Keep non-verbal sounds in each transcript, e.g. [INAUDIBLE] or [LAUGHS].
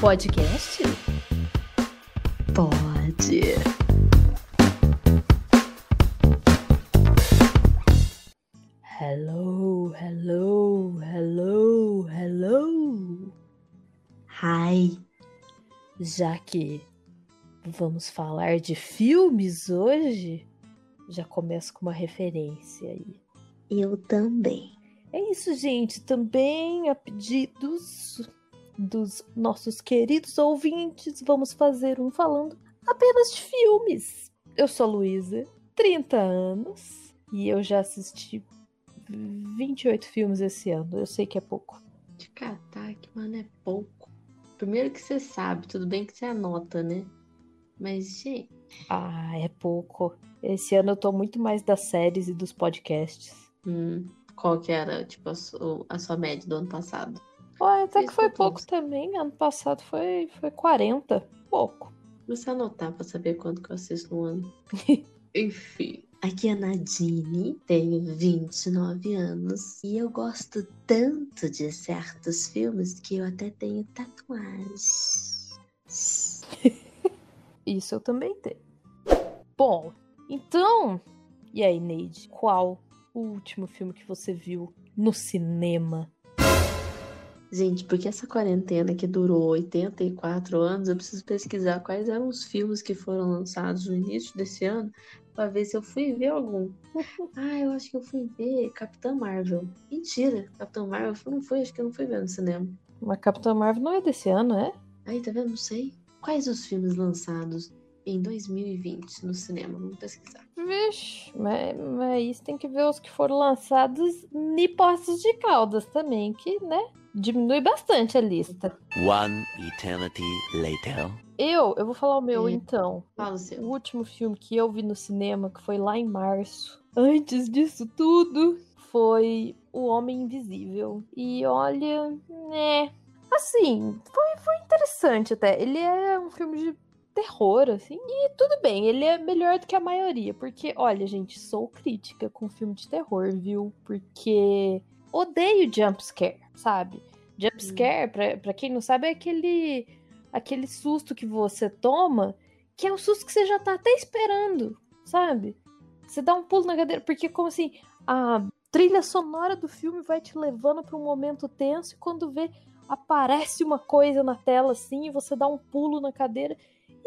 Podcast? Pode. Hello, hello, hello, hello. Hi. Já que vamos falar de filmes hoje, já começo com uma referência aí. Eu também. É isso, gente. Também a pedidos dos nossos queridos ouvintes, vamos fazer um falando apenas de filmes. Eu sou a Luísa, 30 anos, e eu já assisti 28 filmes esse ano. Eu sei que é pouco. De catar que, mano, é pouco. Primeiro que você sabe, tudo bem que você anota, né? Mas, gente. Ah, é pouco. Esse ano eu tô muito mais das séries e dos podcasts. Hum, qual que era, tipo, a sua média do ano passado? Olha, até que foi pouco também. Ano passado foi, foi 40. Pouco. Você anotar pra saber quanto que eu assisto no ano. [LAUGHS] Enfim. Aqui é a Nadine, tenho 29 anos e eu gosto tanto de certos filmes que eu até tenho tatuagens. [LAUGHS] Isso eu também tenho. Bom, então. E aí, Neide? Qual o último filme que você viu no cinema? Gente, porque essa quarentena que durou 84 anos, eu preciso pesquisar quais eram os filmes que foram lançados no início desse ano pra ver se eu fui ver algum. [LAUGHS] Ah, eu acho que eu fui ver Capitã Marvel. Mentira, Capitã Marvel não foi, acho que eu não fui ver no cinema. Mas Capitão Marvel não é desse ano, é? Aí, tá vendo? Não sei. Quais os filmes lançados em 2020 no cinema? Vamos pesquisar. Vixe, mas, mas isso tem que ver os que foram lançados em Poços de Caldas também, que, né? Diminui bastante a lista. One eternity later. Eu, eu vou falar o meu então. Fala o O seu. último filme que eu vi no cinema, que foi lá em março, antes disso tudo, foi O Homem Invisível. E olha, né. Assim, foi, foi interessante até. Ele é um filme de terror, assim. E tudo bem, ele é melhor do que a maioria. Porque, olha, gente, sou crítica com filme de terror, viu? Porque odeio jumpscare, sabe? Jumpscare, pra, pra quem não sabe, é aquele, aquele susto que você toma que é o susto que você já tá até esperando, sabe? Você dá um pulo na cadeira, porque como assim, a trilha sonora do filme vai te levando pra um momento tenso e quando vê aparece uma coisa na tela assim e você dá um pulo na cadeira.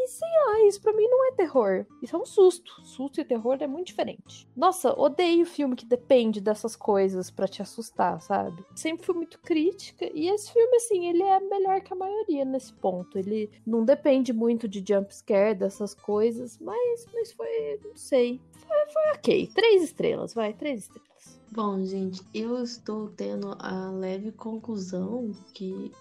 E sei lá, isso pra mim não é terror. Isso é um susto. Susto e terror é muito diferente. Nossa, odeio filme que depende dessas coisas pra te assustar, sabe? Sempre fui muito crítica. E esse filme, assim, ele é melhor que a maioria nesse ponto. Ele não depende muito de jumpscare, dessas coisas, mas, mas foi, não sei. Foi, foi ok. Três estrelas, vai, três estrelas. Bom, gente, eu estou tendo a leve conclusão que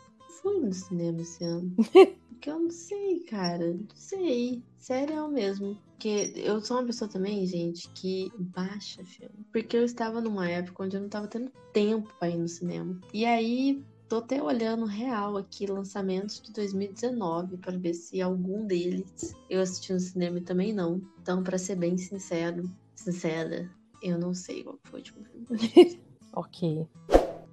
fui no cinema esse ano. [LAUGHS] Porque eu não sei, cara. Não sei. Sério mesmo. Porque eu sou uma pessoa também, gente, que baixa filme. Porque eu estava numa época onde eu não estava tendo tempo para ir no cinema. E aí, tô até olhando real aqui lançamentos de 2019 para ver se algum deles eu assisti no cinema e também não. Então, para ser bem sincero, sincera, eu não sei qual foi o último filme. [LAUGHS] Ok.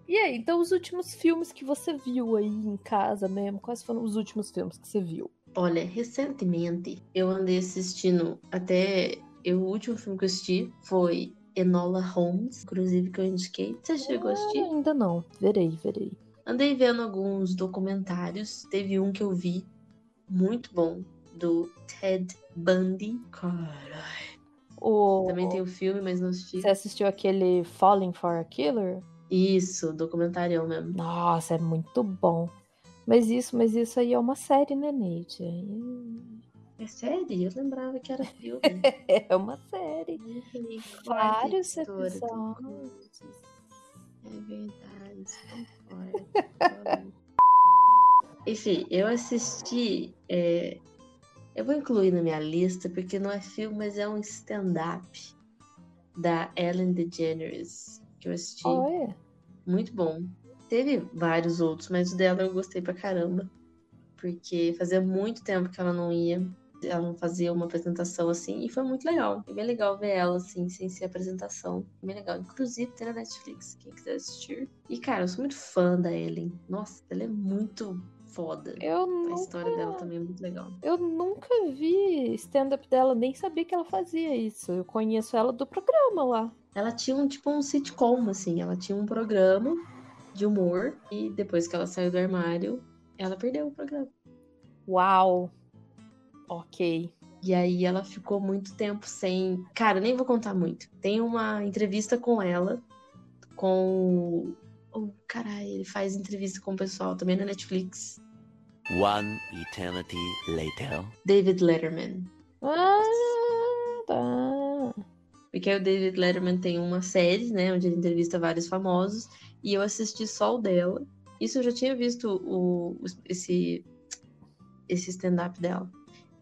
E aí, então os últimos filmes que você viu aí em casa mesmo? Quais foram os últimos filmes que você viu? Olha, recentemente eu andei assistindo até. Eu, o último filme que eu assisti foi Enola Holmes, inclusive que eu indiquei. Você chegou a assistir? Ah, ainda não. Verei, verei. Andei vendo alguns documentários. Teve um que eu vi muito bom, do Ted Bundy. Caralho. O... Também tem o filme, mas não assisti. Você assistiu aquele Falling for a Killer? Isso, documentário mesmo. Nossa, é muito bom. Mas isso, mas isso aí é uma série, né, Neide? É sério? Eu lembrava que era filme. [LAUGHS] É uma série. Vários Vários episódios. É verdade. Enfim, eu assisti. é, Eu vou incluir na minha lista, porque não é filme, mas é um stand-up da Ellen DeGeneres que eu assisti. Olha. Muito bom. Teve vários outros, mas o dela eu gostei pra caramba. Porque fazia muito tempo que ela não ia. Ela não fazia uma apresentação assim. E foi muito legal. Foi bem legal ver ela assim, sem ser apresentação. Bem legal. Inclusive tem na Netflix, quem quiser assistir. E, cara, eu sou muito fã da Ellen. Nossa, ela é muito foda. Eu A nunca, história dela também é muito legal. eu nunca vi stand-up dela, nem sabia que ela fazia isso. Eu conheço ela do programa lá. Ela tinha um tipo um sitcom, assim. Ela tinha um programa de humor e depois que ela saiu do armário, ela perdeu o programa. Uau! Ok. E aí ela ficou muito tempo sem. Cara, nem vou contar muito. Tem uma entrevista com ela, com. Oh, caralho, ele faz entrevista com o pessoal também na Netflix. One eternity later. David Letterman. Ah, tá. Porque aí o David Letterman tem uma série, né, onde ele entrevista vários famosos, e eu assisti só o dela. Isso eu já tinha visto o, o- esse, esse stand-up dela.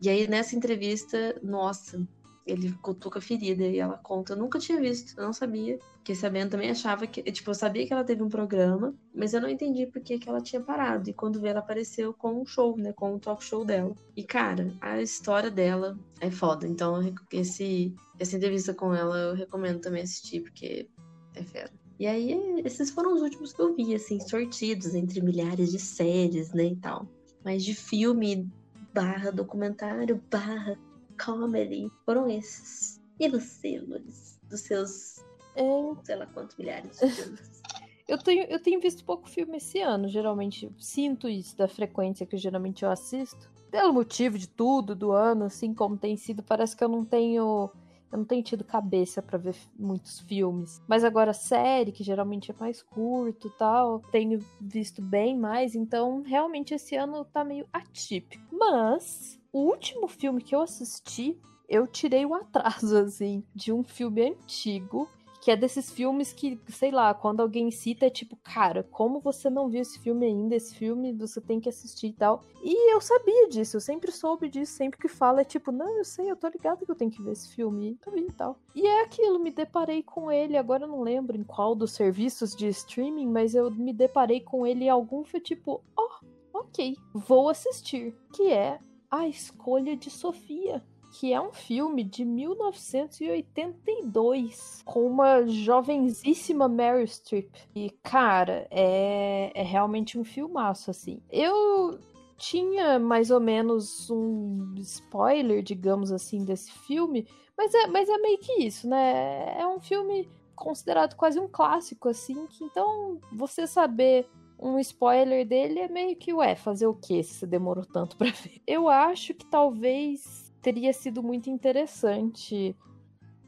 E aí nessa entrevista, nossa, ele cutuca a ferida e ela conta. Eu nunca tinha visto, eu não sabia. Porque sabendo também achava que. Tipo, eu sabia que ela teve um programa, mas eu não entendi por que, ela tinha parado. E quando vi, ela apareceu com um show, né? Com o talk show dela. E, cara, a história dela é foda. Então, esse, essa entrevista com ela eu recomendo também assistir, porque é fera. E aí, esses foram os últimos que eu vi, assim, sortidos entre milhares de séries, né, e tal. Mas de filme, barra documentário, barra comedy, foram esses. E você, Lourdes? Dos seus, É, sei lá quantos milhares de [LAUGHS] filmes. eu, tenho, eu tenho visto pouco filme esse ano, geralmente. Sinto isso da frequência que geralmente eu assisto. Pelo motivo de tudo, do ano, assim como tem sido, parece que eu não tenho. Eu não tenho tido cabeça pra ver muitos filmes. Mas agora, série, que geralmente é mais curto e tal, tenho visto bem mais. Então, realmente, esse ano tá meio atípico. Mas, o último filme que eu assisti, eu tirei o [LAUGHS] atraso, assim, de um filme antigo. Que é desses filmes que, sei lá, quando alguém cita, é tipo, cara, como você não viu esse filme ainda? Esse filme você tem que assistir e tal. E eu sabia disso, eu sempre soube disso, sempre que fala, é tipo, não, eu sei, eu tô ligado que eu tenho que ver esse filme, e eu vi e tal. E é aquilo, me deparei com ele, agora eu não lembro em qual dos serviços de streaming, mas eu me deparei com ele em algum, foi tipo, ó, ok, vou assistir. Que é A Escolha de Sofia que é um filme de 1982 com uma jovenzíssima Meryl Streep. E, cara, é, é realmente um filmaço, assim. Eu tinha mais ou menos um spoiler, digamos assim, desse filme, mas é, mas é meio que isso, né? É um filme considerado quase um clássico, assim, que então você saber um spoiler dele é meio que, ué, fazer o que se demorou tanto pra [LAUGHS] ver? Eu acho que talvez teria sido muito interessante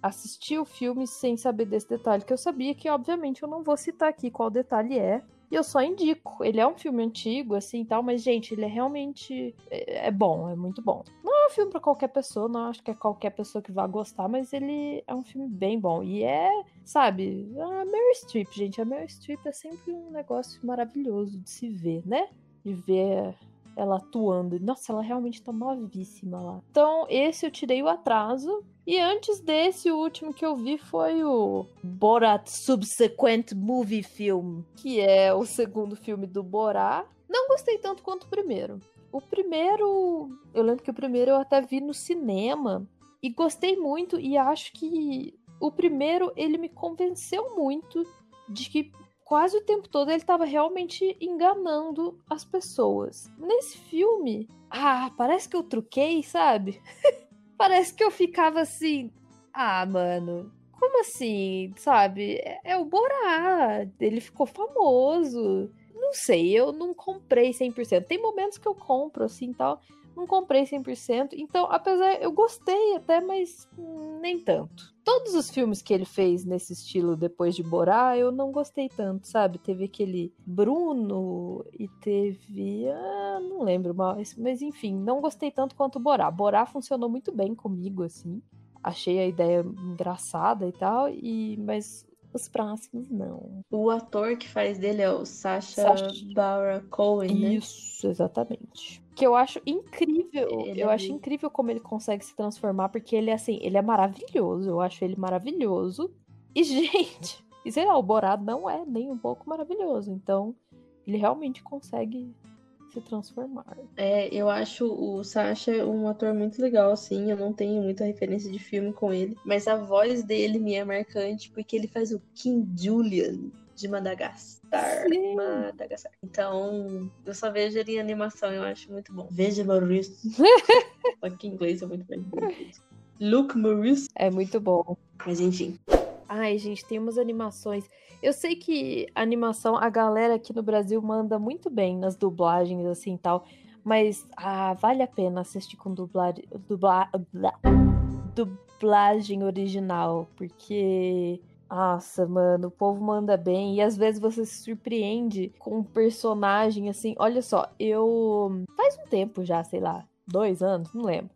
assistir o filme sem saber desse detalhe, que eu sabia que, obviamente, eu não vou citar aqui qual detalhe é. E eu só indico. Ele é um filme antigo, assim tal, mas, gente, ele é realmente. É, é bom, é muito bom. Não é um filme pra qualquer pessoa, não acho que é qualquer pessoa que vá gostar, mas ele é um filme bem bom. E é, sabe, a Mary Streep, gente. A Mary Streep é sempre um negócio maravilhoso de se ver, né? De ver ela atuando. Nossa, ela realmente tá novíssima lá. Então, esse eu tirei o atraso. E antes desse, o último que eu vi foi o Borat Subsequent Movie Film, que é o segundo filme do Borat. Não gostei tanto quanto o primeiro. O primeiro, eu lembro que o primeiro eu até vi no cinema e gostei muito e acho que o primeiro ele me convenceu muito de que quase o tempo todo ele estava realmente enganando as pessoas. Nesse filme, ah, parece que eu truquei, sabe? [LAUGHS] parece que eu ficava assim, ah, mano, como assim, sabe? É, é o Borá, ele ficou famoso. Não sei, eu não comprei 100%. Tem momentos que eu compro assim, tal, não comprei 100%. Então, apesar, eu gostei até, mas nem tanto. Todos os filmes que ele fez nesse estilo depois de Borá, eu não gostei tanto, sabe? Teve aquele Bruno e teve. Ah, não lembro mais. Mas enfim, não gostei tanto quanto Borá. Borá funcionou muito bem comigo, assim. Achei a ideia engraçada e tal, e mas os próximos não. O ator que faz dele é o Sacha, Sacha. Baron Cohen, né? Isso, exatamente. Que eu acho incrível. Ele eu é acho lindo. incrível como ele consegue se transformar, porque ele é assim, ele é maravilhoso. Eu acho ele maravilhoso. E, [LAUGHS] gente, e sei lá, o Borá não é nem um pouco maravilhoso. Então, ele realmente consegue se transformar. É, eu acho o Sacha um ator muito legal, assim. Eu não tenho muita referência de filme com ele, mas a voz dele me é marcante porque ele faz o King Julian de Madagascar. Sim. Madagascar. Então, eu só vejo ele em animação, eu acho muito bom. Veja Maurice. [LAUGHS] Só que em inglês é muito bem. Luke Maurice. É muito bom. Mas enfim. Ai, gente, tem umas animações. Eu sei que a animação, a galera aqui no Brasil manda muito bem nas dublagens, assim tal. Mas ah, vale a pena assistir com dublagem, dubla, bla- dublagem original. Porque. Nossa, mano, o povo manda bem. E às vezes você se surpreende com um personagem assim. Olha só, eu. Faz um tempo já, sei lá, dois anos, não lembro.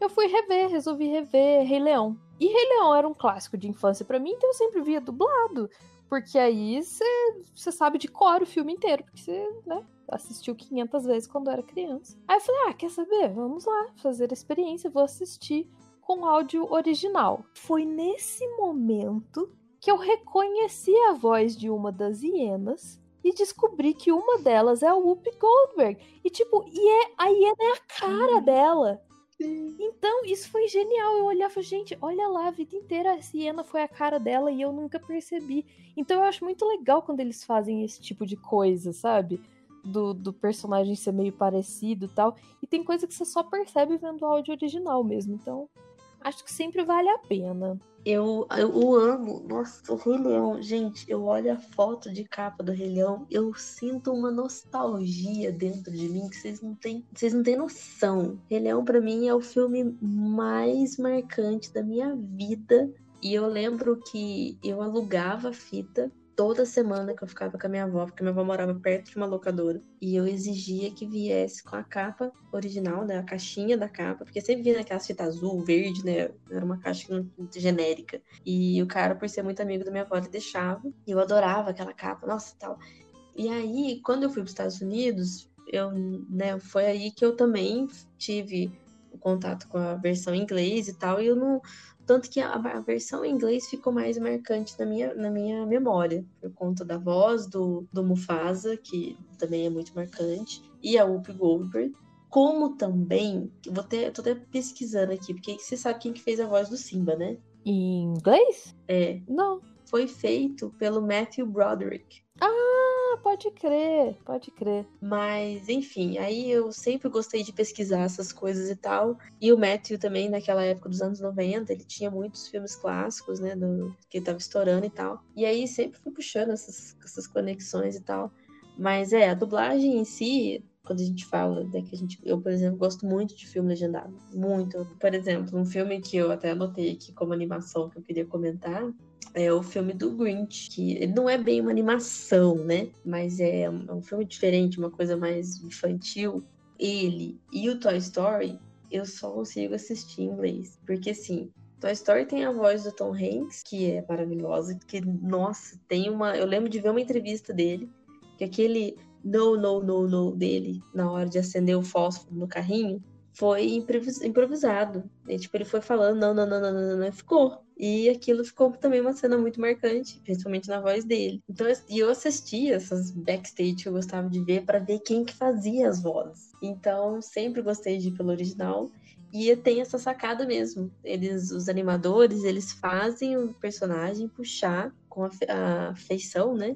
Eu fui rever, resolvi rever Rei Leão. E Rei Leão era um clássico de infância pra mim, então eu sempre via dublado. Porque aí você sabe de cor o filme inteiro, porque você, né, assistiu 500 vezes quando era criança. Aí eu falei, ah, quer saber? Vamos lá, fazer a experiência, vou assistir com áudio original. Foi nesse momento que eu reconheci a voz de uma das hienas e descobri que uma delas é a Whoopi Goldberg. E tipo, e é, a hiena é a cara dela. Então, isso foi genial. Eu olhava, gente, olha lá, a vida inteira a Siena foi a cara dela e eu nunca percebi. Então, eu acho muito legal quando eles fazem esse tipo de coisa, sabe? Do, do personagem ser meio parecido e tal. E tem coisa que você só percebe vendo o áudio original mesmo. Então, acho que sempre vale a pena. Eu, eu amo. Nossa, o Rei Leão. Gente, eu olho a foto de capa do Rei Leão, eu sinto uma nostalgia dentro de mim que vocês não têm, vocês não têm noção. Rei Leão, pra mim, é o filme mais marcante da minha vida. E eu lembro que eu alugava a fita toda semana que eu ficava com a minha avó, porque minha avó morava perto de uma locadora. E eu exigia que viesse com a capa original, né? A caixinha da capa, porque sempre vinha naquelas fitas azul, verde, né? Era uma caixa genérica. E o cara, por ser muito amigo da minha avó, ele deixava. E eu adorava aquela capa, nossa, tal. E aí, quando eu fui para os Estados Unidos, eu, né, foi aí que eu também tive o contato com a versão em inglês e tal, e eu não, tanto que a, a, versão em inglês ficou mais marcante na minha, na minha memória, por conta da voz do, do Mufasa, que também é muito marcante, e a Whoopi Goldberg. Como também, vou ter, tô até pesquisando aqui, porque você sabe quem que fez a voz do Simba, né? Em inglês? É. Não. Foi feito pelo Matthew Broderick. Ah, pode crer, pode crer. Mas, enfim, aí eu sempre gostei de pesquisar essas coisas e tal. E o Matthew também, naquela época dos anos 90, ele tinha muitos filmes clássicos, né, do, que ele tava estourando e tal. E aí sempre fui puxando essas, essas conexões e tal. Mas é, a dublagem em si, quando a gente fala, né, que a gente, eu, por exemplo, gosto muito de filme legendado. Muito. Por exemplo, um filme que eu até anotei aqui como animação que eu queria comentar é o filme do Grinch, que não é bem uma animação, né? Mas é um, é um filme diferente, uma coisa mais infantil. Ele e o Toy Story, eu só consigo assistir em inglês. Porque, assim, Toy Story tem a voz do Tom Hanks, que é maravilhosa, que, nossa, tem uma... Eu lembro de ver uma entrevista dele, que aquele no, no, no, no dele, na hora de acender o fósforo no carrinho, foi improvisado. E, tipo, ele foi falando, não, não, não, não, não, não, e ficou. E aquilo ficou também uma cena muito marcante, principalmente na voz dele. Então, e eu assistia essas backstage que eu gostava de ver para ver quem que fazia as vozes. Então, sempre gostei de ir pelo original. E tem essa sacada mesmo. Eles, os animadores, eles fazem o personagem puxar com a, a feição, né?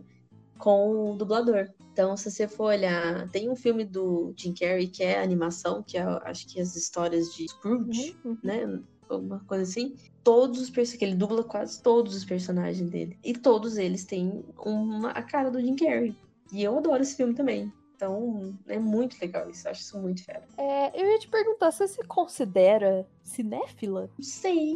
Com o dublador. Então, se você for olhar, tem um filme do Jim Carrey que é animação, que é, acho que as histórias de Scrooge, uhum. né? Alguma coisa assim. Todos os personagens, ele dubla quase todos os personagens dele. E todos eles têm uma, a cara do Jim Carrey. E eu adoro esse filme também. Então, é muito legal isso. Acho isso muito fera. É, eu ia te perguntar, você se considera cinéfila? Sei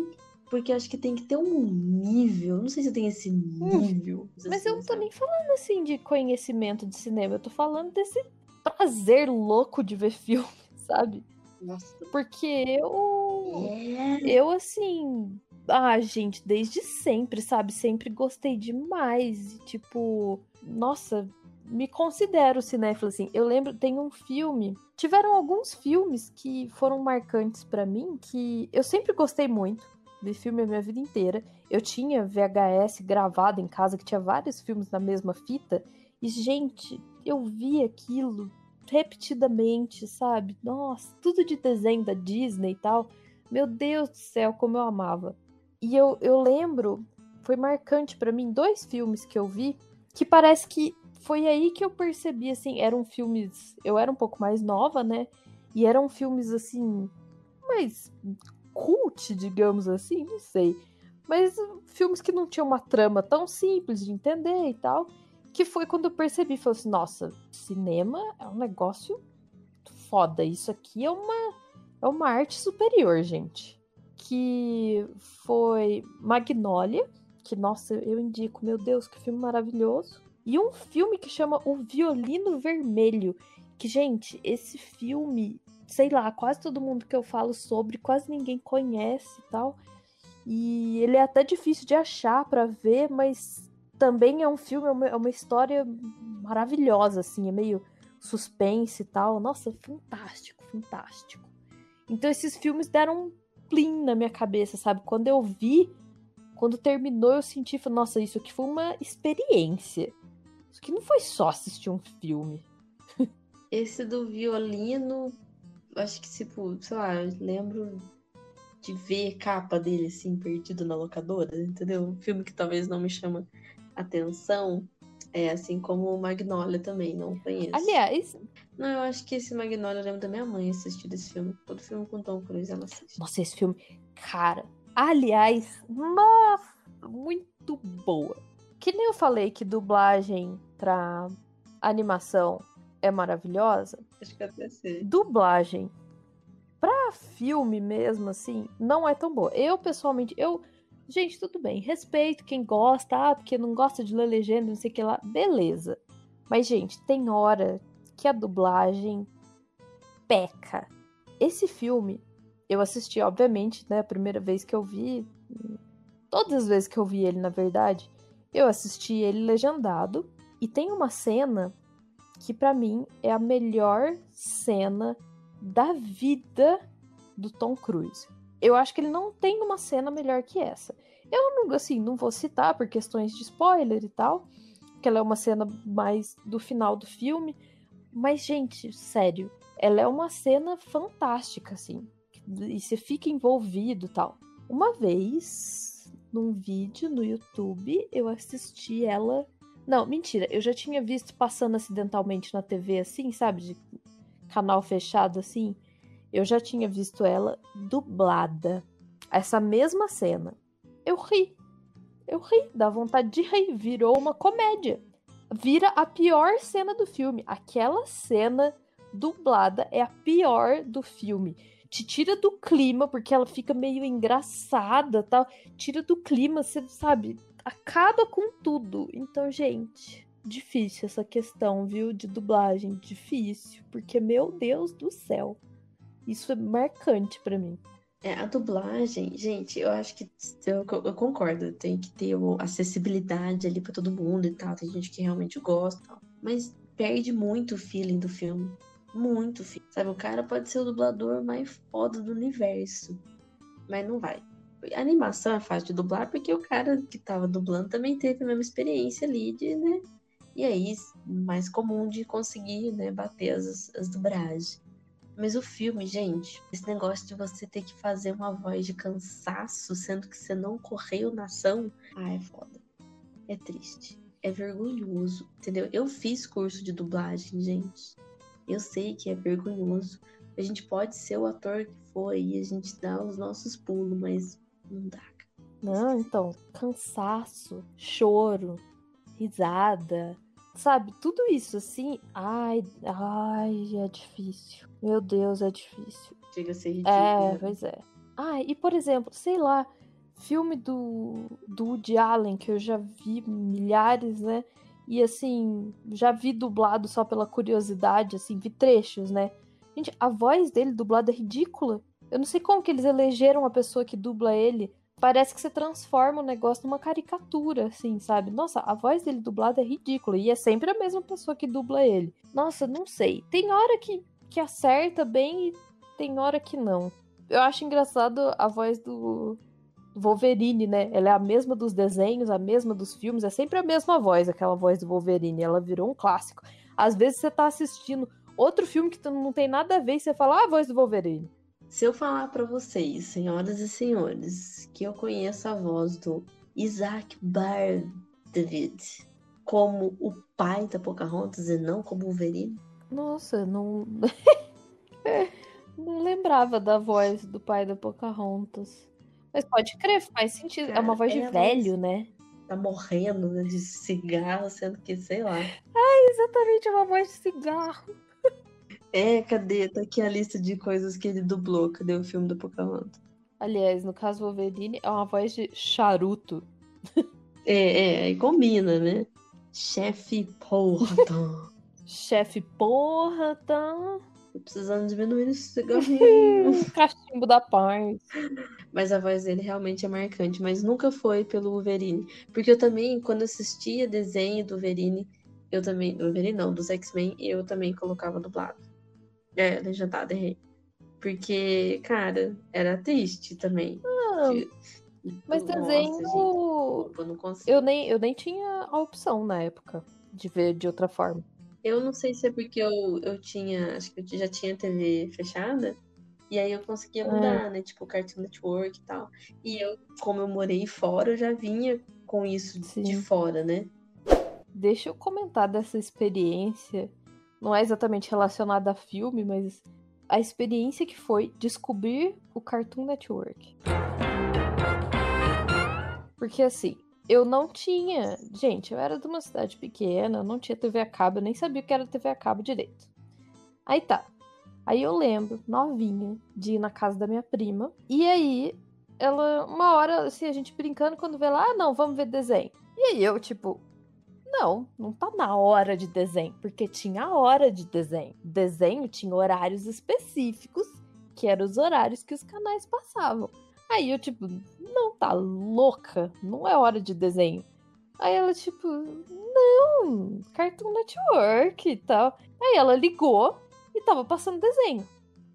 porque acho que tem que ter um nível. Não sei se tem esse nível. Hum, mas assim, eu não tô sabe? nem falando assim de conhecimento de cinema, eu tô falando desse prazer louco de ver [LAUGHS] filme, sabe? Nossa. Porque eu. É. Eu, assim. Ah, gente, desde sempre, sabe? Sempre gostei demais. Tipo, nossa, me considero cinéfilo, assim. Eu lembro, tem um filme. Tiveram alguns filmes que foram marcantes para mim que eu sempre gostei muito vi filme a minha vida inteira. Eu tinha VHS gravado em casa que tinha vários filmes na mesma fita. E, gente, eu vi aquilo repetidamente, sabe? Nossa, tudo de desenho da Disney e tal. Meu Deus do céu, como eu amava. E eu, eu lembro, foi marcante para mim, dois filmes que eu vi. que parece que foi aí que eu percebi, assim, eram filmes. Eu era um pouco mais nova, né? E eram filmes, assim, mais cult, digamos assim, não sei. Mas filmes que não tinham uma trama tão simples de entender e tal. Que foi quando eu percebi, falei assim, nossa, cinema é um negócio foda. Isso aqui é uma, é uma arte superior, gente. Que foi Magnolia, que, nossa, eu indico, meu Deus, que filme maravilhoso. E um filme que chama O Violino Vermelho. Que, gente, esse filme, sei lá, quase todo mundo que eu falo sobre, quase ninguém conhece e tal. E ele é até difícil de achar para ver, mas também é um filme, é uma, é uma história maravilhosa, assim, é meio suspense e tal. Nossa, fantástico, fantástico. Então esses filmes deram um plim na minha cabeça, sabe? Quando eu vi, quando terminou, eu senti, nossa, isso aqui foi uma experiência. Isso aqui não foi só assistir um filme. Esse do violino, acho que, tipo, sei lá, eu lembro de ver capa dele, assim, perdido na locadora, entendeu? Um filme que talvez não me chama atenção. É assim como o Magnolia também, não conheço. Aliás. Não, eu acho que esse Magnolia eu lembro da minha mãe assistir esse filme. Todo filme com Tom Cruise ela assiste. Nossa, esse filme. Cara, aliás, nossa, muito boa. Que nem eu falei que dublagem pra animação é maravilhosa. Acho que até sei. Dublagem pra filme mesmo, assim, não é tão boa. Eu, pessoalmente, eu Gente, tudo bem. Respeito quem gosta, ah, porque não gosta de ler legenda, não sei o que lá. Beleza. Mas, gente, tem hora que a dublagem peca. Esse filme, eu assisti, obviamente, né? A primeira vez que eu vi. Todas as vezes que eu vi ele, na verdade, eu assisti ele legendado. E tem uma cena que, para mim, é a melhor cena da vida do Tom Cruise eu acho que ele não tem uma cena melhor que essa. Eu não, assim, não vou citar por questões de spoiler e tal, que ela é uma cena mais do final do filme, mas gente, sério, ela é uma cena fantástica assim, e você fica envolvido, tal. Uma vez, num vídeo no YouTube, eu assisti ela não, mentira. Eu já tinha visto passando acidentalmente na TV, assim, sabe? De canal fechado, assim eu já tinha visto ela dublada. Essa mesma cena. Eu ri. Eu ri, dá vontade de rir. Virou uma comédia. Vira a pior cena do filme. Aquela cena dublada é a pior do filme. Te tira do clima, porque ela fica meio engraçada tal. Tira do clima, você sabe, acaba com tudo. Então, gente, difícil essa questão, viu? De dublagem. Difícil. Porque, meu Deus do céu. Isso é marcante para mim. É, a dublagem, gente, eu acho que eu, eu concordo, tem que ter acessibilidade ali para todo mundo e tal, tem gente que realmente gosta, tal, mas perde muito o feeling do filme. Muito. Sabe, o cara pode ser o dublador mais foda do universo, mas não vai. A animação é fácil de dublar porque o cara que tava dublando também teve a mesma experiência ali de, né? E aí, mais comum de conseguir, né, bater as, as dublagens. Mas o filme, gente, esse negócio de você ter que fazer uma voz de cansaço, sendo que você não correu na ação, ah, é foda. É triste. É vergonhoso, entendeu? Eu fiz curso de dublagem, gente. Eu sei que é vergonhoso. A gente pode ser o ator que foi e a gente dá os nossos pulos, mas não dá. Não, então, cansaço, choro, risada, sabe? Tudo isso assim, ai, ai, é difícil. Meu Deus, é difícil. Chega a ser ridículo. É, pois é. Ah, e por exemplo, sei lá, filme do, do Woody Allen, que eu já vi milhares, né? E assim, já vi dublado só pela curiosidade, assim, vi trechos, né? Gente, a voz dele dublada é ridícula. Eu não sei como que eles elegeram a pessoa que dubla ele. Parece que você transforma o negócio numa caricatura, assim, sabe? Nossa, a voz dele dublada é ridícula. E é sempre a mesma pessoa que dubla ele. Nossa, não sei. Tem hora que que acerta bem e tem hora que não. Eu acho engraçado a voz do Wolverine, né? Ela é a mesma dos desenhos, a mesma dos filmes, é sempre a mesma voz, aquela voz do Wolverine. Ela virou um clássico. Às vezes você tá assistindo outro filme que não tem nada a ver e você fala, ah, a voz do Wolverine. Se eu falar para vocês, senhoras e senhores, que eu conheço a voz do Isaac David, como o pai da Pocahontas e não como o Wolverine? Nossa, não. [LAUGHS] não lembrava da voz do pai da Pocahontas. Mas pode crer, faz sentido. é uma Cara, voz de é velho, né? Tá morrendo né, de cigarro, sendo que, sei lá. Exatamente, é uma voz de cigarro. É, cadê? Tá aqui a lista de coisas que ele dublou. Cadê o filme da Pocahontas? Aliás, no caso Wolverine, é uma voz de charuto. [LAUGHS] É, é, aí combina, né? Chefe Porta. [LAUGHS] Chefe, porra, tá. Tô precisando diminuir esse cigarrinho. [LAUGHS] Cachimbo da paz. Mas a voz dele realmente é marcante, mas nunca foi pelo Wolverine. Porque eu também, quando assistia desenho do Wolverine, eu também. Do Wolverine não, dos X-Men, eu também colocava dublado. É, legendado, errei. Porque, cara, era triste também. Não, De- mas Nossa, desenho. gente, eu não consigo. Eu nem, eu nem tinha a opção na época de ver de outra forma. Eu não sei se é porque eu, eu tinha, acho que eu já tinha TV fechada, e aí eu conseguia mudar, né? Tipo, Cartoon Network e tal. E eu, como eu morei fora, eu já vinha com isso de Sim. fora, né? Deixa eu comentar dessa experiência. Não é exatamente relacionada a filme, mas a experiência que foi descobrir o Cartoon Network. Porque assim, eu não tinha. Gente, eu era de uma cidade pequena, não tinha TV a cabo, eu nem sabia o que era TV a cabo direito. Aí tá. Aí eu lembro, novinha, de ir na casa da minha prima. E aí, ela, uma hora, assim, a gente brincando, quando vê lá, ah, não, vamos ver desenho. E aí eu, tipo, não, não tá na hora de desenho, porque tinha hora de desenho. Desenho tinha horários específicos, que eram os horários que os canais passavam. Aí eu, tipo, não, tá louca, não é hora de desenho. Aí ela, tipo, não, Cartoon Network e tal. Aí ela ligou e tava passando desenho.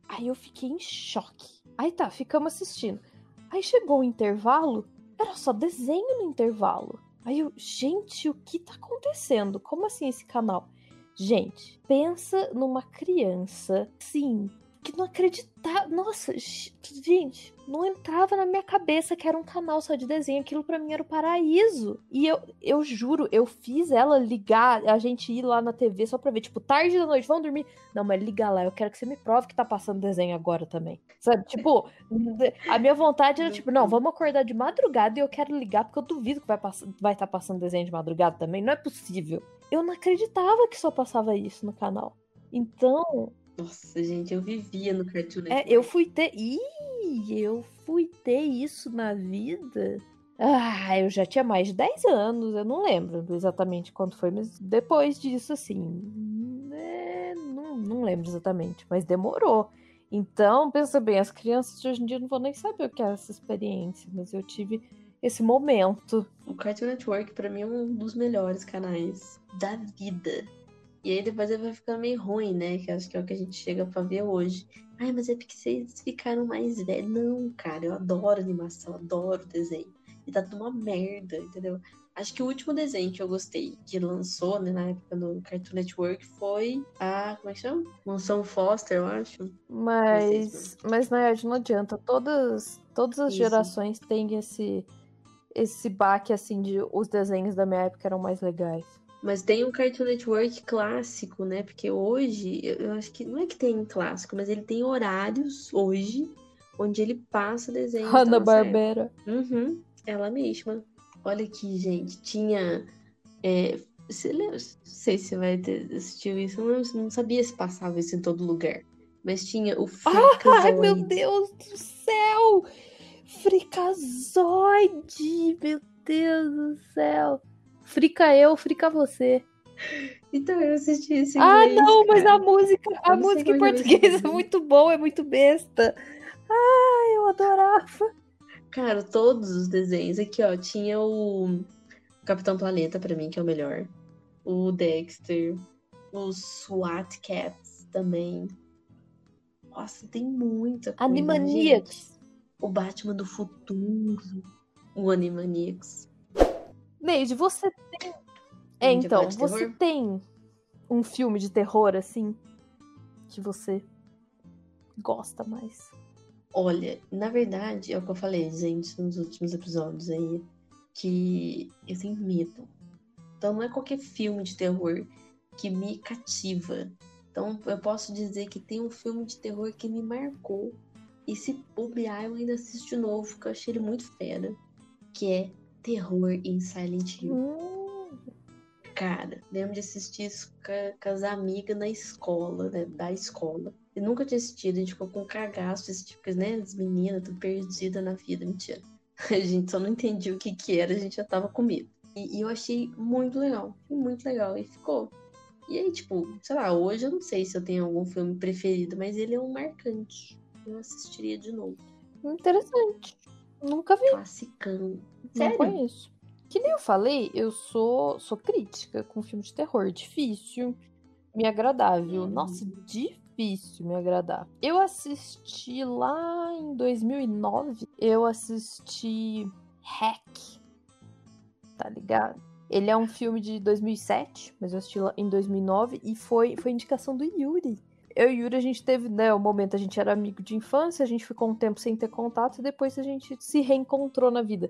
Aí eu fiquei em choque. Aí tá, ficamos assistindo. Aí chegou o intervalo, era só desenho no intervalo. Aí eu, gente, o que tá acontecendo? Como assim esse canal? Gente, pensa numa criança, sim, que não acreditava. Nossa, gente, não entrava na minha cabeça que era um canal só de desenho. Aquilo pra mim era o paraíso. E eu, eu juro, eu fiz ela ligar, a gente ir lá na TV só pra ver, tipo, tarde da noite, vamos dormir. Não, mas liga lá, eu quero que você me prove que tá passando desenho agora também. Sabe? Tipo, a minha vontade era, tipo, não, vamos acordar de madrugada e eu quero ligar, porque eu duvido que vai estar vai tá passando desenho de madrugada também. Não é possível. Eu não acreditava que só passava isso no canal. Então, Nossa, gente, eu vivia no Cartoon é, Network. eu fui ter. Ih, eu fui ter isso na vida. Ah, eu já tinha mais de 10 anos, eu não lembro exatamente quando foi, mas depois disso, assim. é, não, não lembro exatamente, mas demorou. Então, pensa bem, as crianças de hoje em dia não vão nem saber o que é essa experiência, mas eu tive esse momento. O Cartoon Network, pra mim, é um dos melhores canais da vida. E aí depois ele vai ficando meio ruim, né? Que acho que é o que a gente chega pra ver hoje. Ai, mas é porque vocês ficaram mais velhos. Não, cara, eu adoro animação, adoro desenho. E tá tudo uma merda, entendeu? Acho que o último desenho que eu gostei, que lançou, né, na época do Cartoon Network, foi a. Como é que chama? Mansão Foster, eu acho. Mas, mas na verdade não adianta. Todas, todas as Isso. gerações têm esse, esse baque assim de os desenhos da minha época eram mais legais. Mas tem um Cartoon Network clássico, né? Porque hoje, eu acho que não é que tem clássico, mas ele tem horários hoje onde ele passa desenho. Hanna Barbera. Uhum, ela mesma. Olha aqui, gente. Tinha. É, você lembra? Não sei se você vai ter assistido isso. Eu não, não sabia se passava isso em todo lugar. Mas tinha o Ai, meu. Deus do céu! Fricazoide! Meu Deus do céu! Frica eu, frica você. Então eu assisti esse Ah, inglês, não, mas cara. a música, a Eu música em é português é muito boa, é muito besta. Ai, eu adorava. Cara, todos os desenhos. Aqui, ó, tinha o Capitão Planeta, pra mim, que é o melhor. O Dexter. Os SWAT Cats também. Nossa, tem muita coisa. gente. Animaniacs. O Batman do Futuro. O Animaniacs. Neide, você tem. É, então, você terror? tem um filme de terror assim que você gosta mais? Olha, na verdade, é o que eu falei, gente, nos últimos episódios aí, que eu tenho medo. Então não é qualquer filme de terror que me cativa. Então eu posso dizer que tem um filme de terror que me marcou. E se bobear, eu ainda assisto de novo, porque eu achei ele muito fera. Que é Terror em Silent Hill. Hum, Cara, lembro de assistir isso com, as amigas na escola, né? Da escola. Eu nunca tinha assistido, a gente ficou com cagaço, esse tipo, né? As meninas, tudo perdida na vida, mentira. [LAUGHS] A gente só não entendia o que que era, a gente já tava com medo. E, e eu achei muito legal, muito legal. E ficou. E aí, tipo, sei lá, hoje eu não sei se eu tenho algum filme preferido, mas ele é um marcante. Eu assistiria de novo. interessante. Nunca vi, Classicão. Não Sério? conheço. Que nem eu falei, eu sou, sou crítica com filme de terror. Difícil, me agradável. Uhum. Nossa, difícil me agradar. Eu assisti lá em 2009, eu assisti Hack. Tá ligado? Ele é um filme de 2007, mas eu assisti lá em 2009 e foi, foi indicação do Yuri. Eu e Yuri, a gente teve, né, o momento, a gente era amigo de infância, a gente ficou um tempo sem ter contato e depois a gente se reencontrou na vida.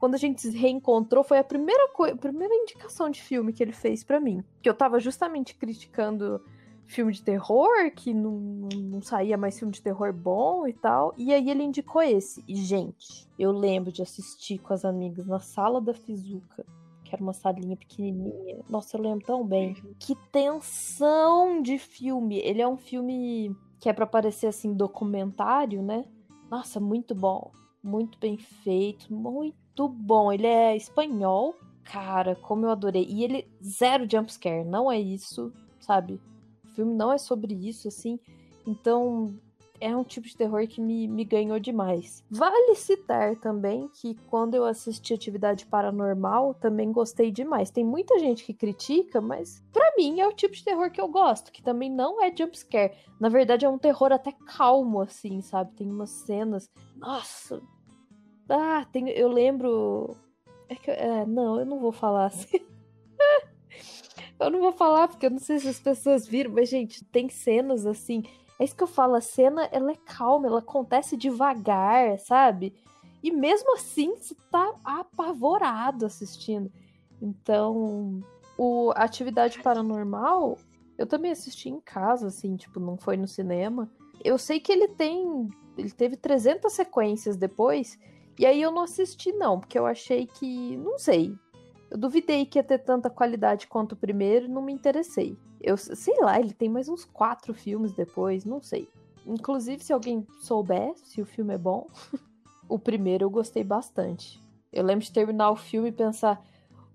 Quando a gente se reencontrou, foi a primeira primeira indicação de filme que ele fez pra mim. Que eu tava justamente criticando filme de terror, que não, não, saía mais filme de terror bom e tal. E aí ele indicou esse. E, gente, eu lembro de assistir com as amigas na sala da Fizuca, que era uma salinha pequenininha. Nossa, eu lembro tão bem. Que tensão de filme. Ele é um filme que é pra parecer assim documentário, né? Nossa, muito bom. Muito bem feito, muito bom. Ele é espanhol. Cara, como eu adorei. E ele zero jumpscare, não é isso, sabe? O filme não é sobre isso, assim. Então, é um tipo de terror que me, me ganhou demais. Vale citar também que quando eu assisti Atividade Paranormal, também gostei demais. Tem muita gente que critica, mas pra mim é o tipo de terror que eu gosto, que também não é jumpscare. Na verdade, é um terror até calmo, assim, sabe? Tem umas cenas. Nossa! Ah, tem, eu lembro. É que, é, não, eu não vou falar assim. [LAUGHS] eu não vou falar porque eu não sei se as pessoas viram, mas, gente, tem cenas assim. É isso que eu falo, a cena ela é calma, ela acontece devagar, sabe? E mesmo assim, você tá apavorado assistindo. Então, o Atividade Paranormal, eu também assisti em casa, assim, tipo, não foi no cinema. Eu sei que ele tem. Ele teve 300 sequências depois. E aí eu não assisti, não, porque eu achei que. Não sei. Eu duvidei que ia ter tanta qualidade quanto o primeiro não me interessei. Eu sei lá, ele tem mais uns quatro filmes depois, não sei. Inclusive, se alguém souber se o filme é bom, [LAUGHS] o primeiro eu gostei bastante. Eu lembro de terminar o filme e pensar: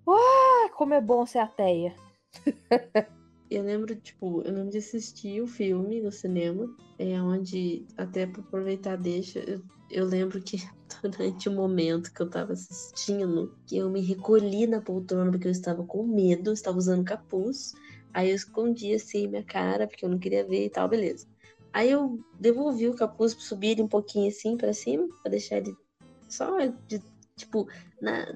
Uau, como é bom ser ateia. [LAUGHS] Eu lembro, tipo, eu lembro de assistir o filme no cinema, é onde, até pra aproveitar deixa, eu, eu lembro que [LAUGHS] durante o momento que eu tava assistindo, que eu me recolhi na poltrona porque eu estava com medo, estava usando capuz, aí eu escondi assim minha cara porque eu não queria ver e tal, beleza. Aí eu devolvi o capuz pra subir ele um pouquinho assim pra cima, pra deixar ele só de, tipo, na,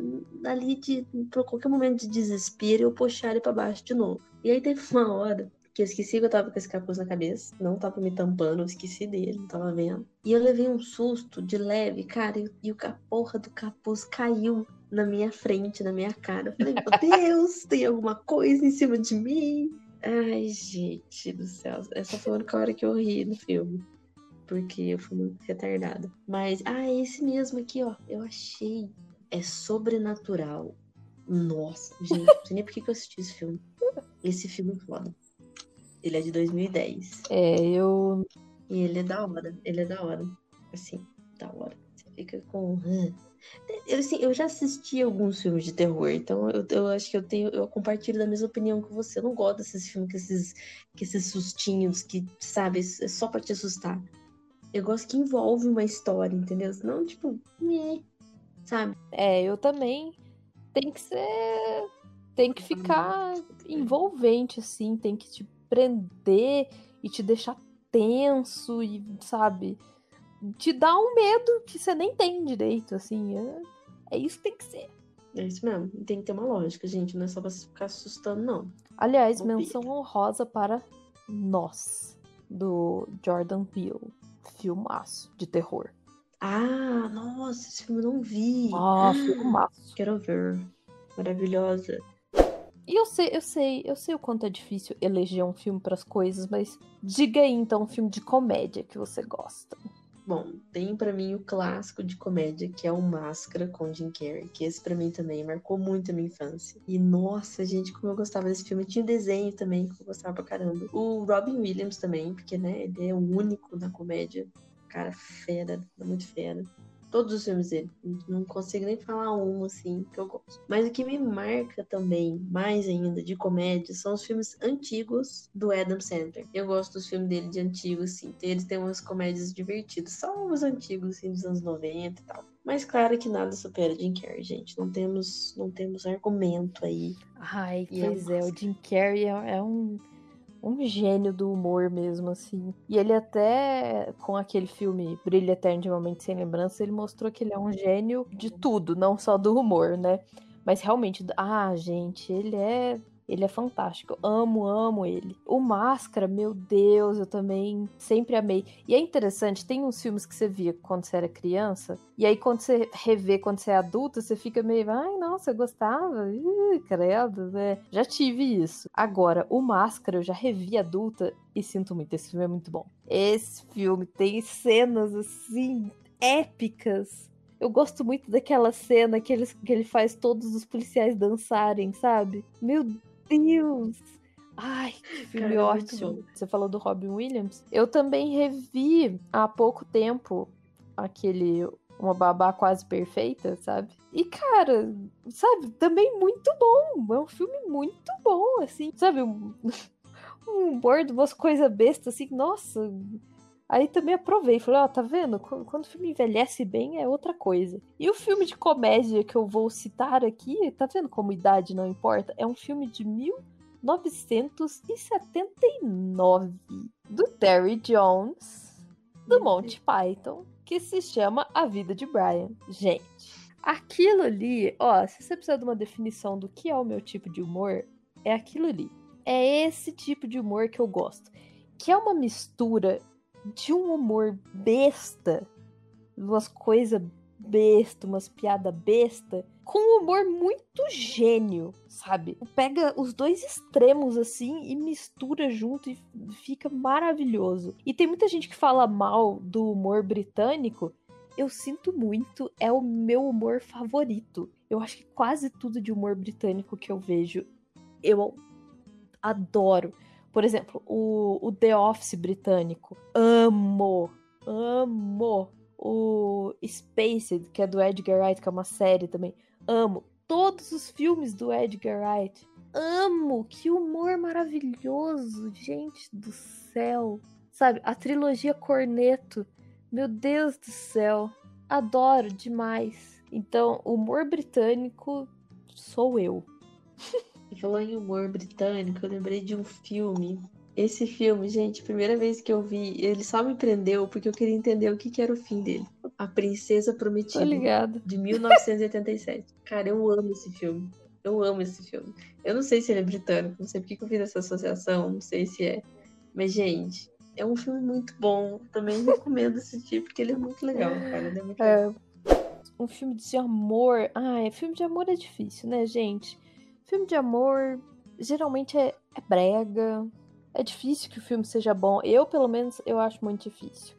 ali de, pra qualquer momento de desespero eu puxar ele pra baixo de novo. E aí teve uma hora que eu esqueci que eu tava com esse capuz na cabeça, não tava me tampando, eu esqueci dele, não tava vendo. E eu levei um susto de leve, cara, e, e o ca- porra do capuz caiu na minha frente, na minha cara. Eu falei, meu [LAUGHS] Deus, tem alguma coisa em cima de mim. Ai, gente do céu. Essa foi a única hora que eu ri no filme. Porque eu fui muito retardada. Mas, ah, esse mesmo aqui, ó. Eu achei. É sobrenatural. Nossa, gente, não sei nem por que que eu assisti esse filme. Esse filme é foda. Ele é de 2010. É, eu. E ele é da hora. Ele é da hora. Assim, da hora. Você fica com. Eu, assim, eu já assisti alguns filmes de terror, então eu, eu acho que eu tenho. Eu compartilho da mesma opinião que você. Eu não gosto desses filmes com esses, com esses sustinhos que, sabe, é só pra te assustar. Eu gosto que envolve uma história, entendeu? Senão, tipo, meh, sabe? É, eu também. Tem que ser. Tem que ficar envolvente, assim. Tem que te prender e te deixar tenso e, sabe? Te dar um medo que você nem tem direito, assim. É, é isso que tem que ser. É isso mesmo. Tem que ter uma lógica, gente. Não é só pra se ficar assustando, não. Aliás, menção honrosa para Nós, do Jordan Peele. Filmaço de terror. Ah, nossa, esse filme eu não vi. Ah, filmaço. [GASPS] Quero ver. Maravilhosa. E eu sei, eu sei, eu sei o quanto é difícil eleger um filme para as coisas, mas diga aí então um filme de comédia que você gosta. Bom, tem para mim o clássico de comédia, que é o Máscara com Jim Carrey, que esse para mim também marcou muito a minha infância. E nossa, gente, como eu gostava desse filme. Tinha desenho também que eu gostava pra caramba. O Robin Williams também, porque né, ele é o único na comédia. Cara, fera, muito fera. Todos os filmes dele. Não consigo nem falar um, assim, que eu gosto. Mas o que me marca também, mais ainda, de comédia, são os filmes antigos do Adam Sandler. Eu gosto dos filmes dele de antigo, assim. Eles têm umas comédias divertidas. Só os antigos, assim, dos anos 90 e tal. Mas claro que nada supera Jim Carrey, gente. Não temos, não temos argumento aí. Ai, e pois é, é o Jim Carrey é, é um um gênio do humor mesmo, assim. E ele até, com aquele filme Brilha Eternamente Sem Lembrança, ele mostrou que ele é um gênio de tudo, não só do humor, né? Mas realmente, ah, gente, ele é ele é fantástico. Eu amo, amo ele. O Máscara, meu Deus, eu também sempre amei. E é interessante, tem uns filmes que você via quando você era criança, e aí quando você revê quando você é adulto, você fica meio, ai, nossa, eu gostava. Ih, credo, né? Já tive isso. Agora, o Máscara, eu já revi adulta e sinto muito, esse filme é muito bom. Esse filme tem cenas assim épicas. Eu gosto muito daquela cena que ele, que ele faz todos os policiais dançarem, sabe? Meu Deus! Ai, que filme Cara, ótimo. Você falou do Robin Williams. Eu também revi há pouco tempo aquele Uma Babá Quase Perfeita, sabe? E, cara, sabe, também muito bom. É um filme muito bom, assim. Sabe, um, [LAUGHS] um de umas coisas bestas, assim, nossa. Aí também aprovei, falei, ó, oh, tá vendo? Quando o filme envelhece bem é outra coisa. E o filme de comédia que eu vou citar aqui, tá vendo como idade não importa? É um filme de 1979 do Terry Jones, do Monty Python, que se chama A Vida de Brian. Gente, aquilo ali, ó, se você precisa de uma definição do que é o meu tipo de humor, é aquilo ali. É esse tipo de humor que eu gosto. Que é uma mistura de um humor besta, umas coisas besta, umas piada besta, com um humor muito gênio, sabe? Pega os dois extremos assim e mistura junto e fica maravilhoso. E tem muita gente que fala mal do humor britânico. Eu sinto muito, é o meu humor favorito. Eu acho que quase tudo de humor britânico que eu vejo, eu adoro. Por exemplo, o, o The Office britânico. Amo! Amo! O Spaced, que é do Edgar Wright, que é uma série também. Amo. Todos os filmes do Edgar Wright. Amo! Que humor maravilhoso! Gente do céu! Sabe, a trilogia Corneto. Meu Deus do céu! Adoro demais. Então, humor britânico sou eu. [LAUGHS] falou em humor britânico, eu lembrei de um filme. Esse filme, gente, primeira vez que eu vi, ele só me prendeu porque eu queria entender o que, que era o fim dele. A Princesa Prometida. Tô ligado. De 1987. Cara, eu amo esse filme. Eu amo esse filme. Eu não sei se ele é britânico, não sei porque que eu fiz essa associação, não sei se é. Mas, gente, é um filme muito bom. Também recomendo assistir porque ele é muito legal, cara. Ele é muito é, legal. Um filme de amor. Ah, é filme de amor é difícil, né, gente? Filme de amor geralmente é, é brega. É difícil que o filme seja bom. Eu, pelo menos, eu acho muito difícil.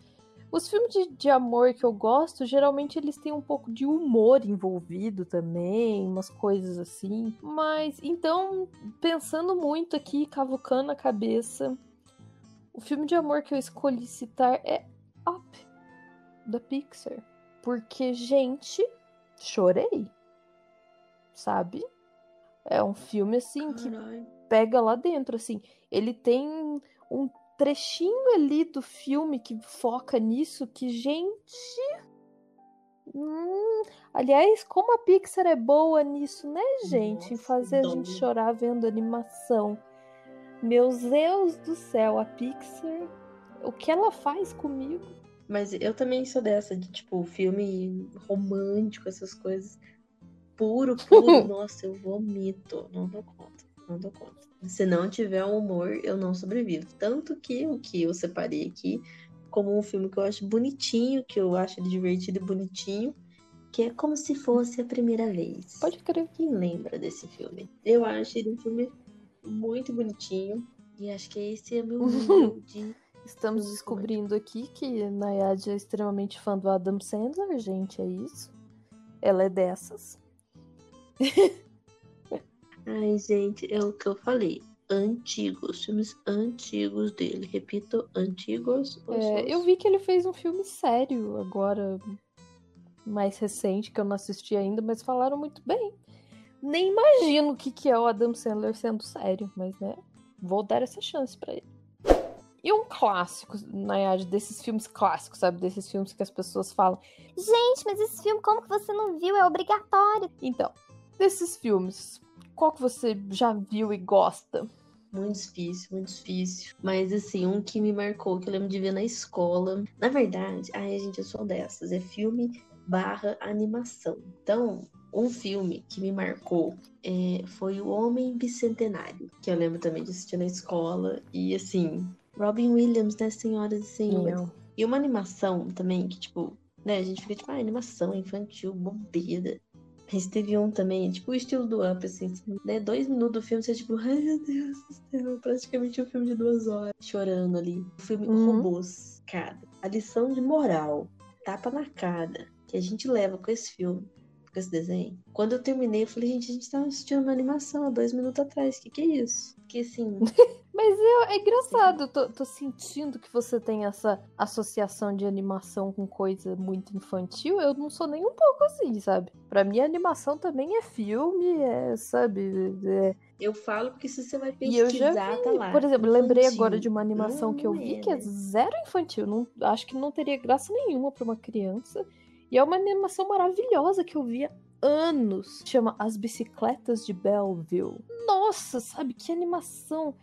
Os filmes de, de, amor que eu gosto, geralmente eles têm um pouco de humor envolvido também, umas coisas assim. Mas, então, pensando muito aqui, cavucando a cabeça, o filme de amor que eu escolhi citar é Up, da Pixar. Porque, gente, chorei. Sabe? É um filme assim que pega lá dentro, assim. Ele tem um trechinho ali do filme que foca nisso que, gente. Hum, aliás, como a Pixar é boa nisso, né, gente? Nossa, em fazer a gente chorar vendo animação. Meus Deus do céu, a Pixar, o que ela faz comigo? Mas eu também sou dessa, de tipo, filme romântico, essas coisas puro, [LAUGHS] puro, nossa, eu vomito. Não dou conta, não dou conta. Se não tiver um humor, eu não sobrevivo. Tanto que o que eu separei aqui como um filme que eu acho bonitinho, que eu acho divertido e bonitinho, que é como se fosse a primeira vez. Pode crer. Quem lembra desse filme? Eu acho ele um filme muito bonitinho. E acho que esse é meu [LAUGHS] nível de. Estamos descobrindo aqui que Nayade é extremamente fã do Adam Sandler, gente, é isso. Ela é dessas. Ai, gente, é o que eu falei. Antigos, filmes antigos dele. Repito, antigos. É, eu vi que ele fez um filme sério agora, mais recente, que eu não assisti ainda, mas falaram muito bem. Nem imagino o que, que é o Adam Sandler sendo sério, mas né, vou dar essa chance pra ele. E um clássico, Nayade, desses filmes clássicos, sabe? Desses filmes que as pessoas falam. Gente, mas esse filme, como que você não viu? É obrigatório. Então, desses filmes, qual que você já viu e gosta? Muito difícil, muito difícil. Mas assim, um que me marcou, que eu lembro de ver na escola. Na verdade, ai, gente, eu sou dessas. É filme barra animação. Então, um filme que me marcou é, foi O Homem Bicentenário, que eu lembro também de assistir na escola. E assim, Robin Williams, né, senhoras e senhores? E uma animação também, que, tipo, né, a gente fica tipo, ah, animação infantil, bobeira. Mas teve um também, tipo, o estilo do Up, assim, né? Dois minutos do filme, você é tipo, ai meu Deus do céu, praticamente um filme de duas horas. Chorando ali. O filme Uhum. Robôs, cara. A lição de moral, tapa na cara, que a gente leva com esse filme, com esse desenho. Quando eu terminei, eu falei, gente, a gente tava assistindo uma animação há dois minutos atrás. Que que é isso? Porque assim, [LAUGHS] Mas é, é engraçado, eu tô, tô sentindo que você tem essa associação de animação com coisa muito infantil. Eu não sou nem um pouco assim, sabe? Pra mim, animação também é filme, é, sabe? É- eu falo porque se você vai E eu já pesquisar, tá lá. Por exemplo, lembrei infantil. agora de uma animação que eu vi é, que é zero infantil. Não, acho que não teria graça nenhuma pra uma criança. E é uma animação maravilhosa que eu vi há anos. Chama As Bicicletas de Belleville. Nossa, sabe? Que animação.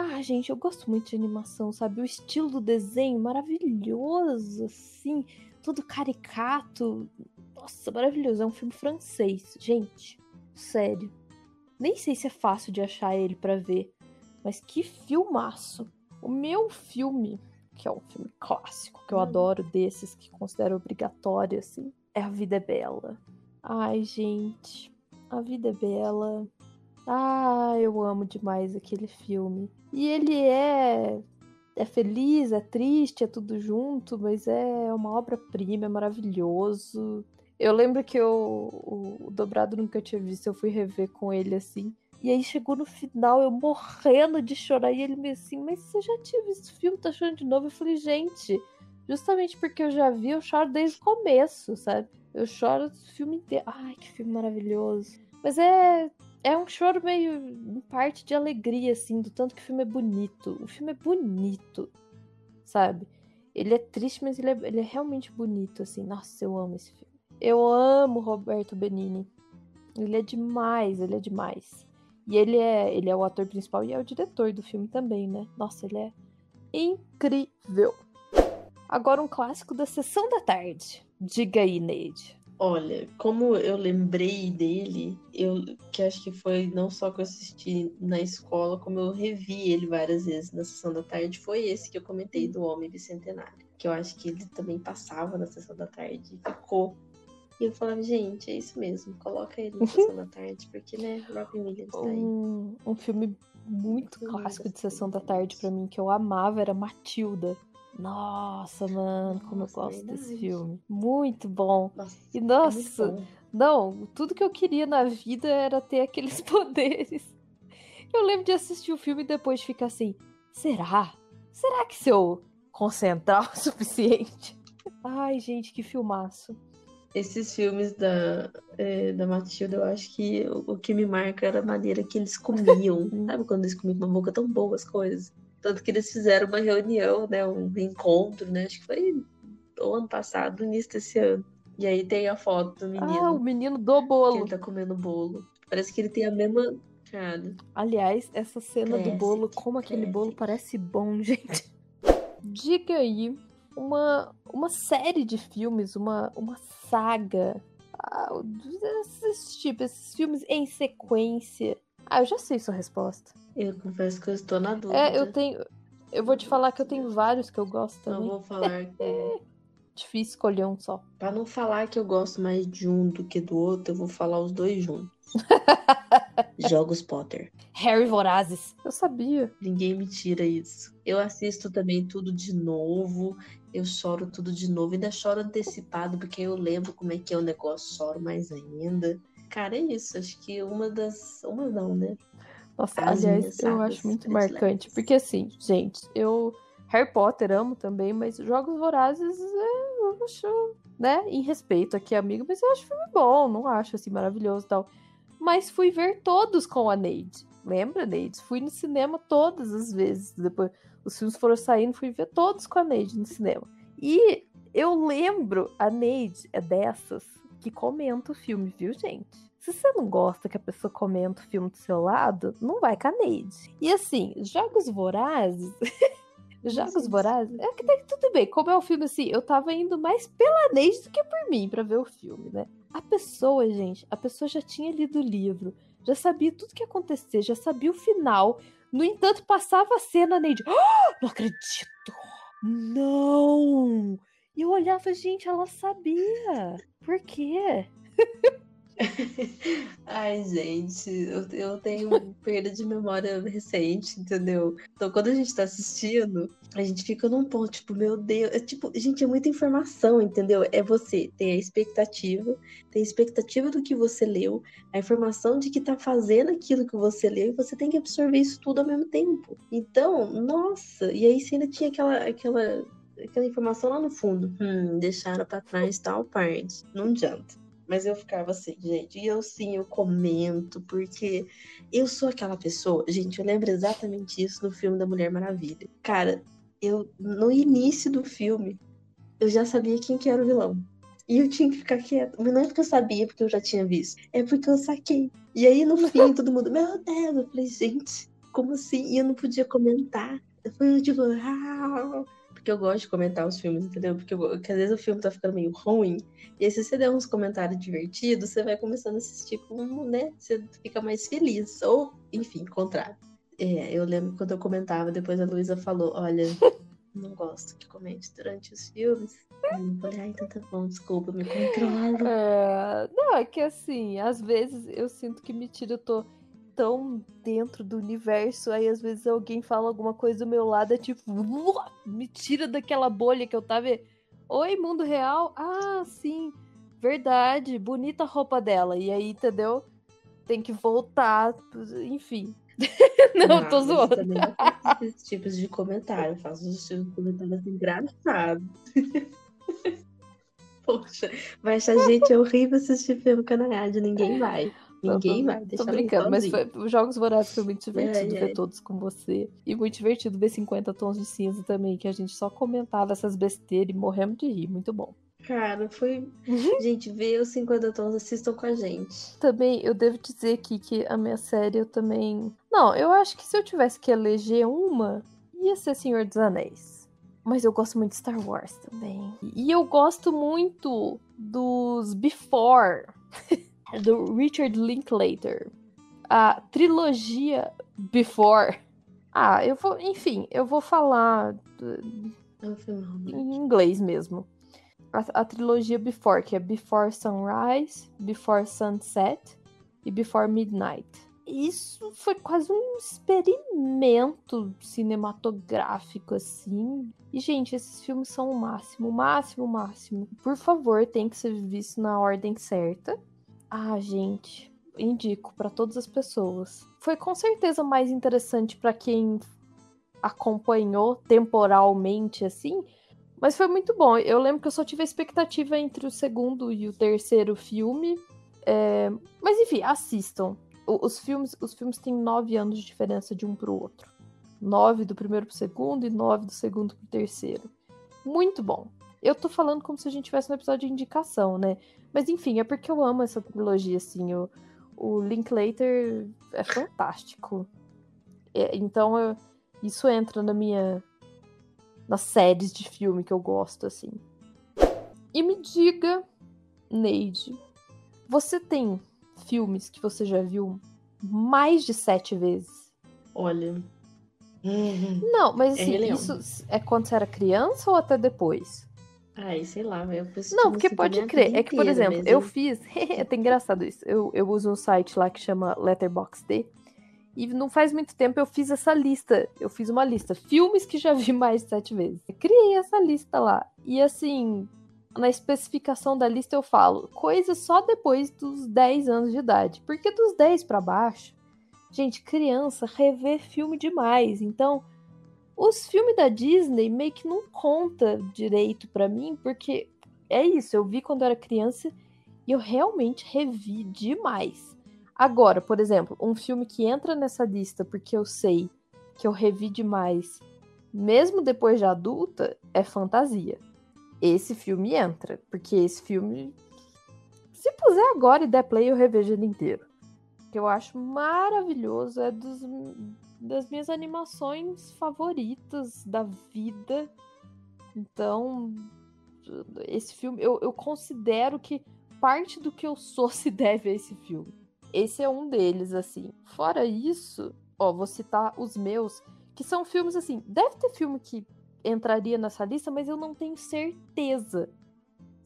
Ah, gente, eu gosto muito de animação, sabe? O estilo do desenho maravilhoso, assim. Todo caricato. Nossa, maravilhoso. É um filme francês. Gente, sério. Nem sei se é fácil de achar ele pra ver. Mas que filmaço. O meu filme, que é um filme clássico, que eu Hum. adoro desses, que considero obrigatório, assim, é A Vida é Bela. Ai, gente. A Vida é Bela. Ah, eu amo demais aquele filme. E ele é. É feliz, é triste, é tudo junto, mas é uma obra-prima, é maravilhoso. Eu lembro que eu, o, o Dobrado Nunca Tinha Visto, eu fui rever com ele assim. E aí chegou no final, eu morrendo de chorar. E ele me assim, mas você já tinha visto o filme, tá chorando de novo? Eu falei, gente, justamente porque eu já vi, eu choro desde o começo, sabe? Eu choro o filme inteiro. Ai, que filme maravilhoso. Mas é. É um choro meio em parte de alegria, assim, do tanto que o filme é bonito. O filme é bonito, sabe? Ele é triste, mas ele é, ele é realmente bonito, assim. Nossa, eu amo esse filme. Eu amo Roberto Benini. Ele é demais, ele é demais. E ele é, ele é o ator principal e é o diretor do filme também, né? Nossa, ele é incrível. Agora um clássico da sessão da tarde. Diga aí, Neide. Olha, como eu lembrei dele, eu que acho que foi não só que eu assisti na escola, como eu revi ele várias vezes na sessão da tarde, foi esse que eu comentei do Homem Bicentenário. Que eu acho que ele também passava na sessão da tarde e ficou. E eu falava, gente, é isso mesmo, coloca ele na sessão da tarde, porque, né, Robin Williams tá aí. Um, um filme muito Eu clássico de sessão da muito tarde pra mim, que eu amava, era Matilda. Nossa, mano, como eu gosto desse verdade. filme. Muito bom. Nossa, E é nossa, bom. Não, tudo que eu queria na vida era ter aqueles [LAUGHS] poderes. Eu lembro de assistir o filme e depois ficar assim: será? Será que se eu concentrar o [LAUGHS] suficiente? Ai, gente, que filmaço. Esses filmes da, é, da Matilda, eu acho que o, o que me marca era a maneira que eles comiam. [LAUGHS] Sabe quando eles comiam com uma boca tão boa as coisas? Tanto que eles fizeram uma reunião, né? Um encontro, né? Acho que foi o ano passado, início desse ano. E aí tem a foto do menino Ah, o menino do que bolo. ele tá comendo bolo. Parece que ele tem a mesma cara. Aliás, essa cena do bolo, como aquele bolo parece bom, [LAUGHS] gente. Diga aí uma, uma série de filmes, uma, uma saga. Ah, esses tipos, esses filmes em sequência. Ah, eu já sei sua resposta. Eu confesso que eu estou na dúvida. É, eu tenho. Eu vou te falar que eu tenho vários que eu gosto Não também. vou falar com [LAUGHS] Difícil escolher um só. Pra não falar que eu gosto mais de um do que do outro, eu vou falar os dois juntos. [LAUGHS] Jogos Potter. Harry Vorazes. Eu sabia. Ninguém me tira isso. Eu assisto também tudo de novo. Eu choro tudo de novo. Ainda choro antecipado, porque eu lembro como é que é o negócio, choro mais ainda. Cara, é isso. Acho que uma das. Uma não, né? Nossa, As aliás, eu acho muito marcante. Porque assim, gente, eu. Harry Potter amo também, mas Jogos Vorazes eu acho, né? Em respeito aqui, amigo, mas eu acho filme bom, não acho assim maravilhoso e tal. Mas fui ver todos com a Neide. Lembra, Neide? Fui no cinema todas as vezes. Depois os filmes foram saindo, fui ver todos com a Neide no cinema. E eu lembro, a Neide é dessas que comenta o filme, viu, gente? Se você não gosta que a pessoa comenta o filme do seu lado, não vai com a Neide. E assim, Jogos Vorazes. [LAUGHS] Jogos. Vorazes. É que tá tudo bem. Como é o filme assim, eu tava indo mais pela Neide do que por mim pra ver o filme, né? A pessoa, gente, a pessoa já tinha lido o livro, já sabia tudo que ia acontecer, já sabia o final. No entanto, passava a cena, a Neide. "Ah, não acredito! Não! E eu olhava, gente, ela sabia. Por quê? [LAUGHS] [LAUGHS] Ai, gente, eu, eu tenho [LAUGHS] perda de memória recente, entendeu? Então, quando a gente tá assistindo, a gente fica num ponto, tipo, meu Deus, é tipo, gente, é muita informação, entendeu? É você ter a expectativa, ter a expectativa do que você leu, a informação de que tá fazendo aquilo que você leu, e você tem que absorver isso tudo ao mesmo tempo. Então, nossa, e aí você ainda tinha aquela, aquela, aquela informação lá no fundo. Hum, deixaram pra trás tal parte. Não adianta. Mas eu ficava assim, gente. E eu sim, eu comento, porque eu sou aquela pessoa. Gente, eu lembro exatamente isso no filme da Mulher Maravilha. Cara, eu, no início do filme, eu já sabia quem que era o vilão. E eu tinha que ficar quieta. Mas não é porque eu sabia, porque eu já tinha visto. É porque eu saquei. E aí, no fim, todo mundo, meu Deus, eu falei, gente, como assim? E eu não podia comentar. Fui tipo, ah, porque eu gosto de comentar os filmes, entendeu? Porque, eu- porque às vezes o filme tá ficando meio ruim. E aí, se você der uns comentários divertidos, você vai começando a assistir com, né? Você fica mais feliz. Ou, enfim, contrário. É, eu lembro quando eu comentava, depois a Luísa falou: Olha, [LAUGHS] não gosto que comente durante os filmes. Aí eu falei: Ah, então tá bom, desculpa, me controlo. É, Não, é que assim, às vezes eu sinto que me tira, eu tô tão dentro do universo, aí às vezes alguém fala alguma coisa do meu lado, é tipo, me tira daquela bolha que eu tava. Oi, mundo real? Ah, sim, verdade, bonita a roupa dela. E aí, entendeu? Tem que voltar, enfim. [LAUGHS] Não, Ah, tô zoando. também não faço esses tipos de comentário. Eu faço os tipos de comentários engraçados. [LAUGHS] Poxa, vai achar gente horrível assistir filme Nayade. Ninguém vai. Ninguém vai. Tô Deixa ela brincando, mas foi, os Jogos Vorazes foi muito divertido Ai, ver ai. todos com você. E muito divertido ver 50 Tons de Cinza também, que a gente só comentava essas besteiras e morremos de rir. Muito bom. Cara, foi. Uhum. [LAUGHS] Gente, vê os 50 tons, assistam com a gente. Também, eu devo dizer aqui que a minha série eu também. Não, eu acho que se eu tivesse que eleger uma, ia ser Senhor dos Anéis. Mas eu gosto muito de Star Wars também. E eu gosto muito dos Before, [LAUGHS] do Richard Linklater. A trilogia Before. Ah, eu vou. Enfim, eu vou falar do- É em inglês mesmo. A, a trilogia Before, que é Before Sunrise, Before Sunset e Before Midnight. Isso foi quase um experimento cinematográfico, assim. E, gente, esses filmes são o máximo, o máximo, o máximo. Por favor, tem que ser visto na ordem certa. Ah, gente, indico pra todas as pessoas. Foi com certeza mais interessante pra quem acompanhou temporalmente, assim, mas foi muito bom. Eu lembro que eu só tive a expectativa entre o segundo e o terceiro filme. É, Mas enfim, assistam. O- Os filmes, os filmes têm nove anos de diferença de um pro outro. Nove do primeiro pro segundo e nove do segundo pro terceiro. Muito bom. Eu tô falando como se a gente tivesse um episódio de indicação, né? Mas enfim, é porque eu amo essa trilogia, assim. O, o Linklater é fantástico. É, então, eu- isso entra na minha nas séries de filme que eu gosto, assim. E me diga, Neide, você tem filmes que você já viu mais de sete vezes? Olha. Não, mas É assim, Leão. isso é quando você era criança ou até depois? Ai, sei lá, eu preciso Não, porque pode crer. É que, por exemplo, eu fiz. [LAUGHS] é até engraçado isso. Eu, eu uso um site lá que chama Letterboxd. E não faz muito tempo eu fiz essa lista. Eu fiz uma lista. Filmes que já vi [LAUGHS] mais de sete vezes. Eu criei essa lista lá. E assim, na especificação da lista eu falo coisas só depois dos 10 anos de idade. Porque dos 10 para baixo, gente, criança revê filme demais. Então, os filmes da Disney meio que não conta direito para mim, porque é isso, eu vi quando eu era criança e eu realmente revi demais. Agora, por exemplo, um filme que entra nessa lista porque eu sei que eu revi demais, mesmo depois de adulta, é fantasia. Esse filme entra, porque esse filme, se puser agora e der play, eu revejo ele inteiro. Que eu acho maravilhoso, é dos, das minhas animações favoritas da vida. Então, esse filme, eu, eu considero que parte do que eu sou [LAUGHS] se deve a esse filme. Esse é um deles, assim. Fora isso, ó, vou citar os meus, que são filmes assim. Deve ter filme que entraria nessa lista, mas eu não tenho certeza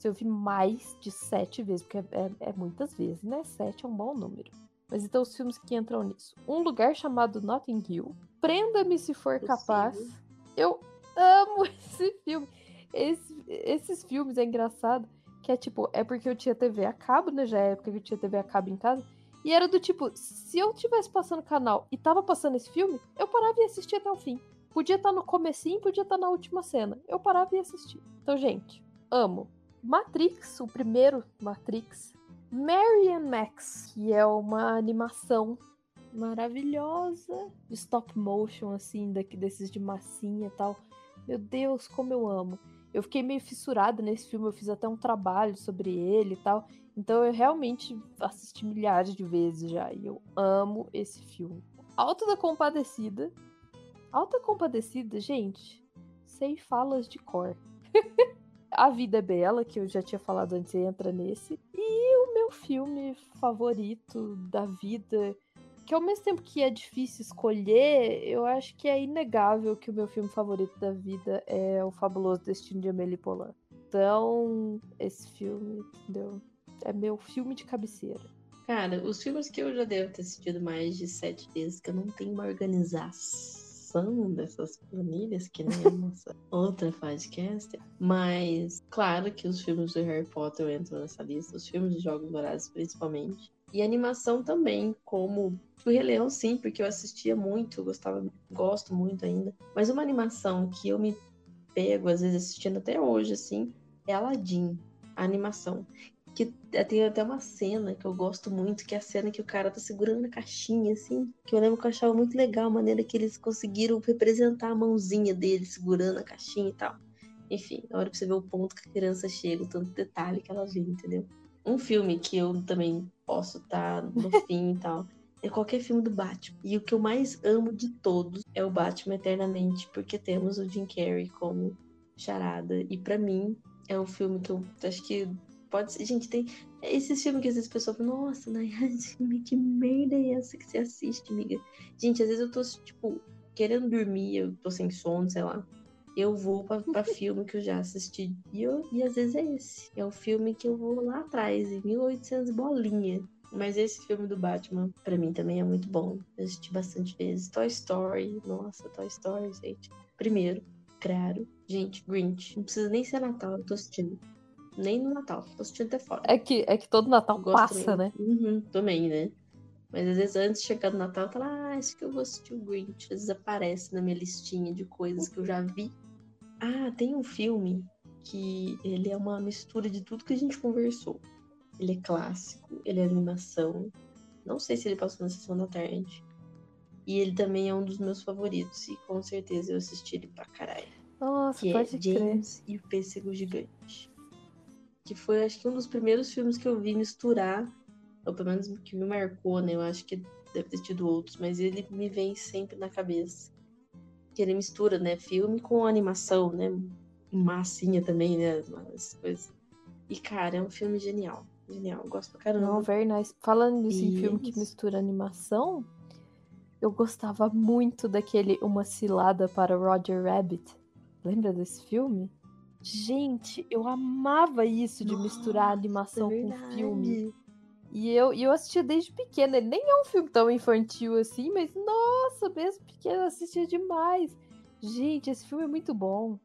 se eu vi mais de sete vezes, porque é, é, é muitas vezes, né? Sete é um bom número. Mas então os filmes que entram nisso. Um lugar chamado Notting Hill. Prenda-me se for capaz. Eu amo [LAUGHS] esse filme. Esse, esses filmes é engraçado. Que é tipo, é porque eu tinha TV a cabo, né? Já é época que eu tinha TV a cabo em casa. E era do tipo, se eu tivesse passando canal e tava passando esse filme, eu parava e assistia até o fim. Podia estar tá no comecinho, podia estar tá na última cena. Eu parava e assistia. Então, gente, amo. Matrix, o primeiro Matrix. Mary and Max, que é uma animação maravilhosa de stop motion, assim, daqui desses de massinha e tal. Meu Deus, como eu amo. Eu fiquei meio fissurada nesse filme, eu fiz até um trabalho sobre ele e tal. Então eu realmente assisti milhares de vezes já e eu amo esse filme. Alto da Compadecida. Alta Compadecida, gente, sei falas de cor. [LAUGHS] A Vida é Bela, que eu já tinha falado antes, entra nesse. E filme favorito da vida, que ao mesmo tempo que é difícil escolher, eu acho que é inegável que o meu filme favorito da vida é O Fabuloso Destino de Amélie Poulain. Então, esse filme, entendeu? é meu filme de cabeceira. Cara, os filmes que eu já devo ter assistido mais de sete vezes, que eu não tenho uma organização dessas planilhas, que nem a nossa [LAUGHS] outra podcast. Mas, claro que os filmes do Harry Potter entram nessa lista, os filmes de Jogos Dourados principalmente. E animação também, como o Rei Leão, sim, porque eu assistia muito, eu gostava, gosto muito ainda. Mas uma animação que eu me pego, às vezes, assistindo até hoje, assim, é Aladdin, a animação que tem até uma cena que eu gosto muito, que é a cena que o cara tá segurando a caixinha, assim, que eu lembro que eu achava muito legal a maneira que eles conseguiram representar a mãozinha dele segurando a caixinha e tal. Enfim, na hora pra você ver o ponto que a criança chega, o tanto detalhe que ela vê, entendeu? Um filme que eu também posso estar tá no [LAUGHS] fim e tal, é qualquer filme do Batman. E o que eu mais amo de todos é o Batman Eternamente, porque temos o Jim Carrey como charada. E para mim, é um filme que eu acho que Pode ser, gente, tem esses filmes que às vezes a pessoa fala, nossa, Nayane, que merda é essa que você assiste, amiga? Gente, às vezes eu tô, tipo, querendo dormir, eu tô sem sono, sei lá. Eu vou pra, pra [LAUGHS] filme que eu já assisti e, eu, e às vezes é esse. É o filme que eu vou lá atrás, em 1800 bolinha. Mas esse filme do Batman, para mim também é muito bom. Eu assisti bastante vezes. Toy Story, nossa, Toy Story, gente. Primeiro, claro. Gente, Grinch. Não precisa nem ser Natal, eu tô assistindo. Nem no Natal. Tô assistindo até fora. É que, é que todo Natal Gosto passa, também. né? Uhum, também, né? Mas às vezes antes de chegar no Natal, eu falo, ah, acho que eu vou assistir o Grinch. Às vezes aparece na minha listinha de coisas que eu já vi. Ah, tem um filme que ele é uma mistura de tudo que a gente conversou. Ele é clássico, ele é animação. Não sei se ele passou na sessão da tarde. E ele também é um dos meus favoritos. E com certeza eu assisti ele pra caralho. Nossa, que pode é James crer. e o Pêssego Gigante que foi acho que um dos primeiros filmes que eu vi misturar, ou pelo menos que me marcou, né? Eu acho que deve ter tido outros, mas ele me vem sempre na cabeça. Que ele mistura, né, filme com animação, né? Massinha também, né? As coisas. E, cara, é um filme genial. Genial, gosto pra caramba. Não, very nice. Falando nisso em filme que mistura animação, eu gostava muito daquele Uma Cilada para Roger Rabbit. Lembra desse filme? Gente, eu amava isso de misturar Nossa, animação é com filme. E eu, e eu assistia desde pequena. Ele nem é um filme tão infantil assim, mas nossa, mesmo pequena eu assistia demais. Gente, esse filme é muito bom.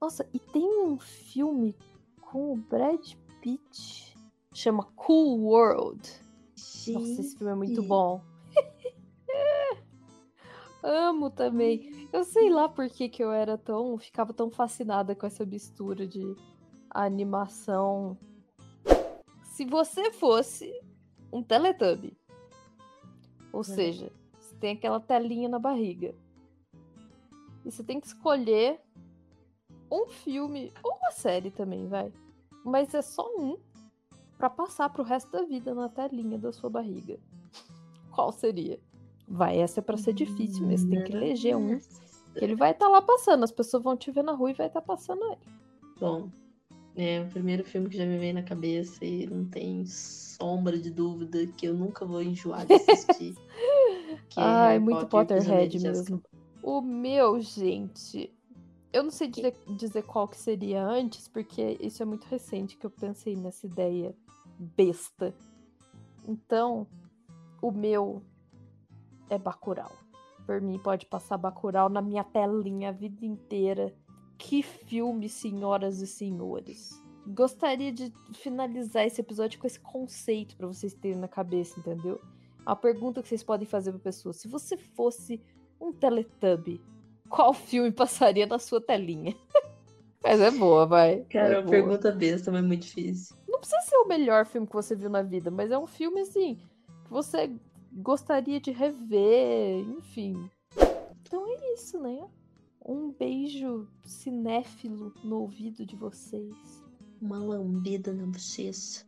Nossa, e tem um filme com o Brad Pitt. Chama Cool World. Nossa, esse filme é muito Gente. bom. [LAUGHS] Amo também. Eu sei lá por que, que eu era tão. ficava tão fascinada com essa mistura de animação. Se você fosse um Teletubby, ou seja, você tem aquela telinha na barriga, e você tem que escolher um filme ou uma série também, vai. Mas é só um pra passar pro resto da vida na telinha da sua barriga. [LAUGHS] Qual seria? Vai, essa é pra ser difícil, mas tem que eleger um. Ele vai estar lá passando, as pessoas vão te ver na rua e vai estar passando ele. Bom, é o primeiro filme que já me veio na cabeça e não tem sombra de dúvida que eu nunca vou enjoar de assistir. [LAUGHS] que é muito Potterhead mesmo. O meu, gente. Eu não sei dizer, dizer qual que seria antes, porque isso é muito recente que eu pensei nessa ideia besta. Então, o meu é Bacurau. Por mim, pode passar Bacurau na minha telinha a vida inteira. Que filme, senhoras e senhores. Gostaria de finalizar esse episódio com esse conceito pra vocês terem na cabeça, entendeu? A pergunta que vocês podem fazer pra pessoa: se você fosse um Teletubby, qual filme passaria na sua telinha? [LAUGHS] Mas é boa, vai. Cara, é uma boa. pergunta besta, mas muito difícil. Não precisa ser o melhor filme que você viu na vida, mas é um filme assim que você gostaria de rever, enfim. Então é isso, né? Um beijo cinéfilo no ouvido de vocês. Uma lambida na bochecha.